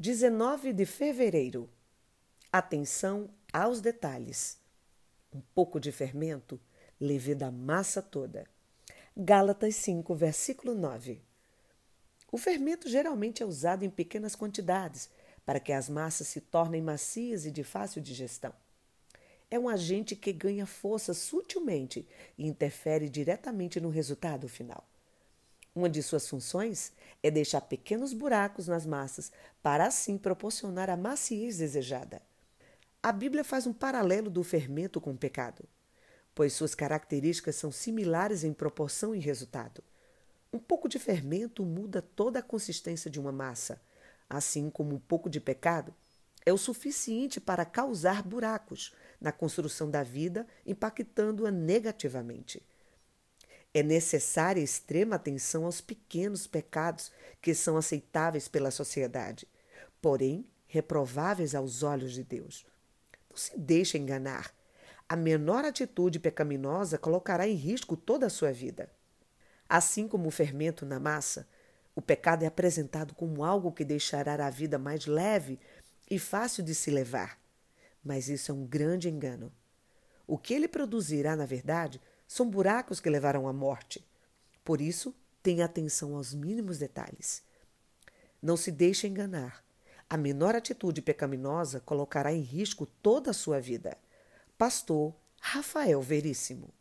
19 de fevereiro. Atenção aos detalhes. Um pouco de fermento leve da massa toda. Gálatas 5, versículo 9. O fermento geralmente é usado em pequenas quantidades para que as massas se tornem macias e de fácil digestão. É um agente que ganha força sutilmente e interfere diretamente no resultado final. Uma de suas funções é deixar pequenos buracos nas massas para assim proporcionar a maciez desejada. A Bíblia faz um paralelo do fermento com o pecado, pois suas características são similares em proporção e resultado. Um pouco de fermento muda toda a consistência de uma massa, assim como um pouco de pecado é o suficiente para causar buracos na construção da vida, impactando-a negativamente. É necessária extrema atenção aos pequenos pecados que são aceitáveis pela sociedade, porém reprováveis aos olhos de Deus. Não se deixe enganar. A menor atitude pecaminosa colocará em risco toda a sua vida. Assim como o fermento na massa, o pecado é apresentado como algo que deixará a vida mais leve e fácil de se levar. Mas isso é um grande engano. O que ele produzirá, na verdade, são buracos que levarão à morte. Por isso, tenha atenção aos mínimos detalhes. Não se deixe enganar. A menor atitude pecaminosa colocará em risco toda a sua vida. Pastor Rafael Veríssimo